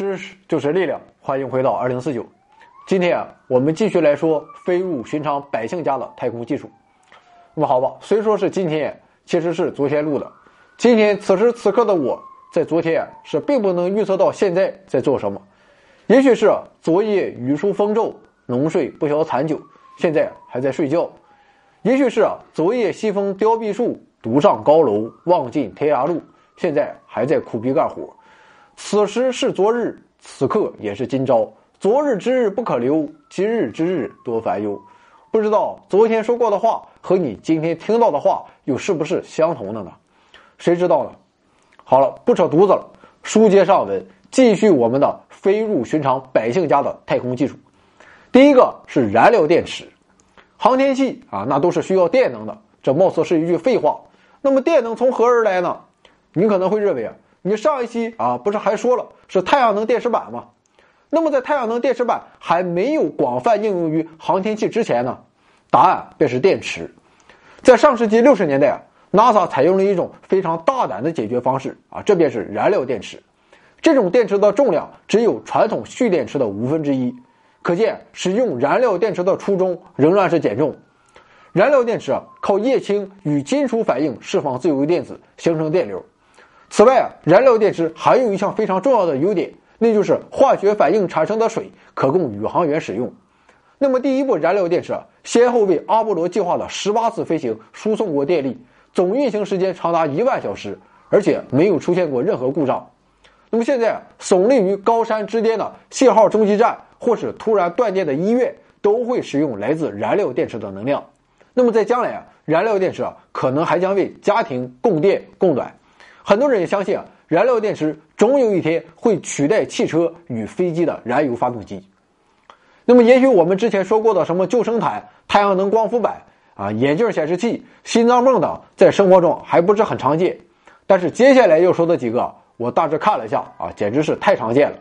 知识就是力量，欢迎回到二零四九。今天啊，我们继续来说飞入寻常百姓家的太空技术。那么好吧，虽说是今天，其实是昨天录的。今天此时此刻的我在昨天是并不能预测到现在在做什么。也许是昨夜雨疏风骤，浓睡不消残酒，现在还在睡觉；也许是昨夜西风凋碧树，独上高楼望尽天涯路，现在还在苦逼干活。此时是昨日，此刻也是今朝。昨日之日不可留，今日之日多烦忧。不知道昨天说过的话和你今天听到的话又是不是相同的呢？谁知道呢？好了，不扯犊子了，书接上文，继续我们的飞入寻常百姓家的太空技术。第一个是燃料电池，航天器啊，那都是需要电能的。这貌似是一句废话。那么电能从何而来呢？你可能会认为啊。你上一期啊，不是还说了是太阳能电池板吗？那么在太阳能电池板还没有广泛应用于航天器之前呢？答案便是电池。在上世纪六十年代啊，NASA 采用了一种非常大胆的解决方式啊，这便是燃料电池。这种电池的重量只有传统蓄电池的五分之一，可见使用燃料电池的初衷仍然是减重。燃料电池啊，靠液氢与金属反应释放自由电子，形成电流。此外啊，燃料电池还有一项非常重要的优点，那就是化学反应产生的水可供宇航员使用。那么，第一部燃料电池啊先后为阿波罗计划的十八次飞行输送过电力，总运行时间长达一万小时，而且没有出现过任何故障。那么现在，耸立于高山之巅的信号中继站或是突然断电的医院，都会使用来自燃料电池的能量。那么在将来啊，燃料电池啊可能还将为家庭供电供暖。很多人也相信啊，燃料电池总有一天会取代汽车与飞机的燃油发动机。那么，也许我们之前说过的什么救生毯、太阳能光伏板啊、眼镜显示器、心脏泵等，在生活中还不是很常见。但是接下来要说的几个，我大致看了一下啊，简直是太常见了。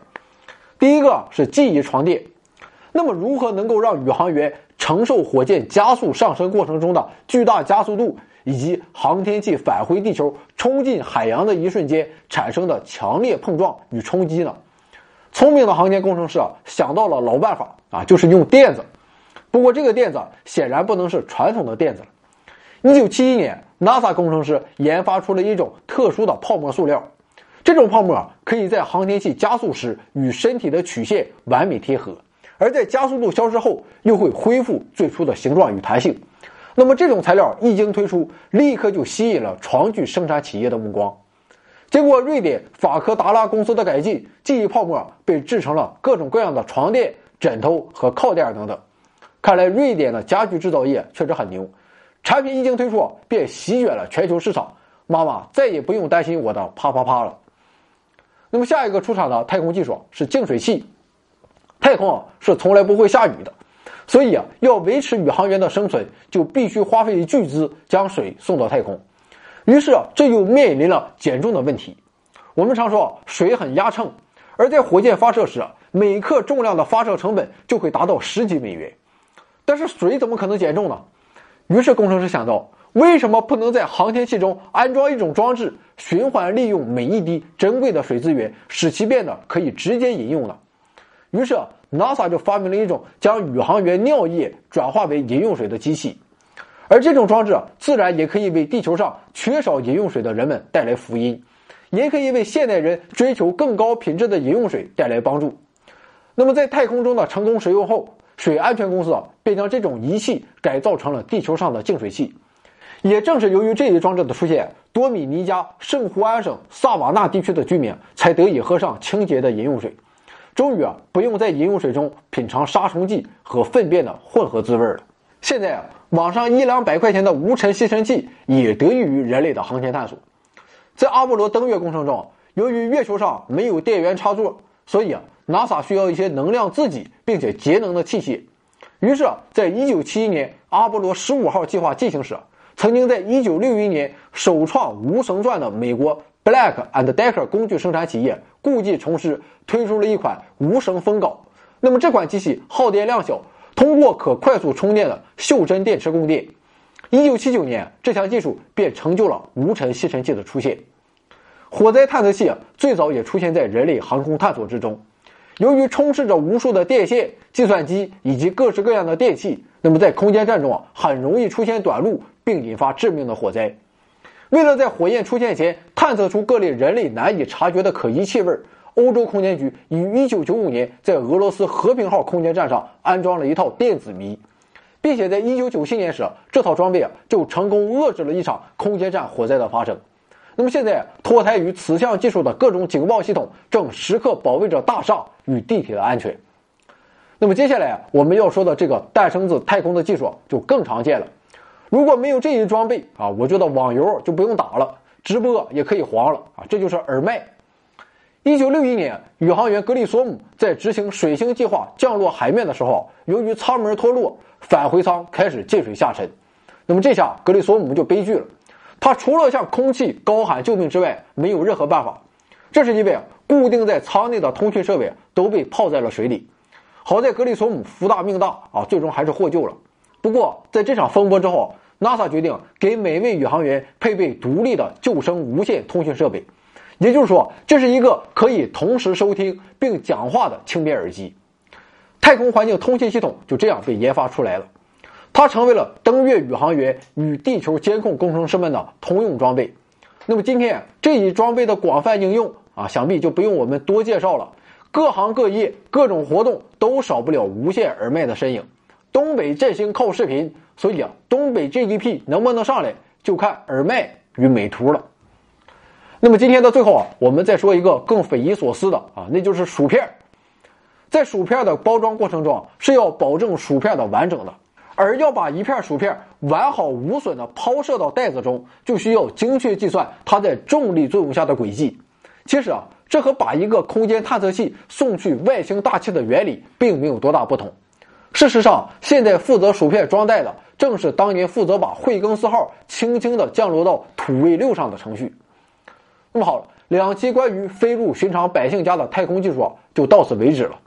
第一个是记忆床垫。那么，如何能够让宇航员承受火箭加速上升过程中的巨大加速度？以及航天器返回地球、冲进海洋的一瞬间产生的强烈碰撞与冲击呢？聪明的航天工程师啊，想到了老办法啊，就是用垫子。不过这个垫子显然不能是传统的垫子了。一九七一年，NASA 工程师研发出了一种特殊的泡沫塑料，这种泡沫可以在航天器加速时与身体的曲线完美贴合，而在加速度消失后又会恢复最初的形状与弹性。那么这种材料一经推出，立刻就吸引了床具生产企业的目光。经过瑞典法科达拉公司的改进，记忆泡沫被制成了各种各样的床垫、枕头和靠垫等等。看来瑞典的家具制造业确实很牛，产品一经推出便席卷了全球市场。妈妈再也不用担心我的啪啪啪了。那么下一个出场的太空技术是净水器。太空啊是从来不会下雨的。所以啊，要维持宇航员的生存，就必须花费巨资将水送到太空。于是啊，这又面临了减重的问题。我们常说水很压秤，而在火箭发射时，每克重量的发射成本就会达到十几美元。但是水怎么可能减重呢？于是工程师想到，为什么不能在航天器中安装一种装置，循环利用每一滴珍贵的水资源，使其变得可以直接饮用呢？于是。NASA 就发明了一种将宇航员尿液转化为饮用水的机器，而这种装置自然也可以为地球上缺少饮用水的人们带来福音，也可以为现代人追求更高品质的饮用水带来帮助。那么，在太空中的成功使用后，水安全公司便将这种仪器改造成了地球上的净水器。也正是由于这一装置的出现，多米尼加圣胡安省萨瓦纳地区的居民才得以喝上清洁的饮用水。终于啊，不用在饮用水中品尝杀虫剂和粪便的混合滋味了。现在啊，网上一两百块钱的无尘吸尘器也得益于人类的航天探索。在阿波罗登月工程中，由于月球上没有电源插座，所以啊，NASA 需要一些能量自己并且节能的器械。于是啊，在一九七一年阿波罗十五号计划进行时，曾经在一九六一年首创无绳钻的美国。Black and Decker 工具生产企业故技重施，推出了一款无绳风镐。那么这款机器耗电量小，通过可快速充电的袖珍电池供电。一九七九年，这项技术便成就了无尘吸尘器的出现。火灾探测器最早也出现在人类航空探索之中。由于充斥着无数的电线、计算机以及各式各样的电器，那么在空间站中啊，很容易出现短路，并引发致命的火灾。为了在火焰出现前探测出各类人类难以察觉的可疑气味，欧洲空间局于1995年在俄罗斯和平号空间站上安装了一套电子迷，并且在1997年时，这套装备啊就成功遏制了一场空间站火灾的发生。那么现在，脱胎于此项技术的各种警报系统正时刻保卫着大厦与地铁的安全。那么接下来我们要说的这个诞生自太空的技术就更常见了。如果没有这一装备啊，我觉得网游就不用打了，直播也可以黄了啊！这就是耳麦。一九六一年，宇航员格里索姆在执行水星计划降落海面的时候，由于舱门脱落，返回舱开始进水下沉。那么这下格里索姆就悲剧了。他除了向空气高喊救命之外，没有任何办法。这是因为固定在舱内的通讯设备都被泡在了水里。好在格里索姆福大命大啊，最终还是获救了。不过在这场风波之后，NASA 决定给每位宇航员配备独立的救生无线通讯设备，也就是说，这是一个可以同时收听并讲话的轻便耳机。太空环境通信系统就这样被研发出来了。它成为了登月宇航员与地球监控工程师们的通用装备。那么今天这一装备的广泛应用啊，想必就不用我们多介绍了。各行各业、各种活动都少不了无线耳麦的身影。东北振兴靠视频，所以啊，东北 GDP 能不能上来，就看耳麦与美图了。那么今天的最后啊，我们再说一个更匪夷所思的啊，那就是薯片。在薯片的包装过程中是要保证薯片的完整的。而要把一片薯片完好无损地抛射到袋子中，就需要精确计算它在重力作用下的轨迹。其实啊，这和把一个空间探测器送去外星大气的原理并没有多大不同。事实上，现在负责薯片装袋的正是当年负责把惠更斯号轻轻地降落到土卫六上的程序。那么好了，两期关于飞入寻常百姓家的太空技术就到此为止了。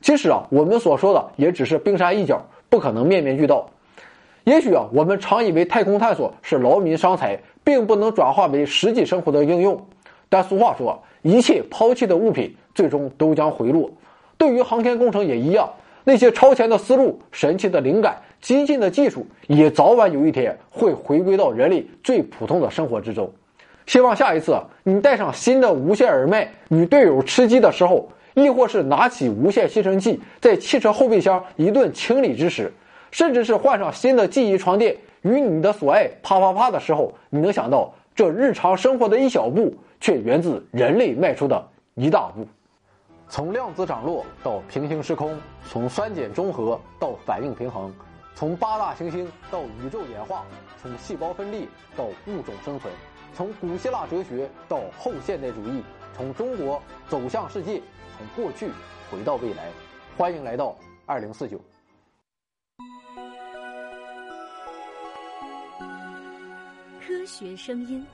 其实啊，我们所说的也只是冰山一角。不可能面面俱到，也许啊，我们常以为太空探索是劳民伤财，并不能转化为实际生活的应用。但俗话说，一切抛弃的物品最终都将回落。对于航天工程也一样，那些超前的思路、神奇的灵感、激进的技术，也早晚有一天会回归到人类最普通的生活之中。希望下一次你带上新的无线耳麦与队友吃鸡的时候。亦或是拿起无线吸尘器，在汽车后备箱一顿清理之时，甚至是换上新的记忆床垫，与你的所爱啪啪啪的时候，你能想到这日常生活的一小步，却源自人类迈出的一大步。从量子涨落到平行时空，从酸碱中和到反应平衡，从八大行星到宇宙演化，从细胞分裂到物种生存，从古希腊哲学到后现代主义，从中国走向世界。从过去回到未来，欢迎来到二零四九。科学声音。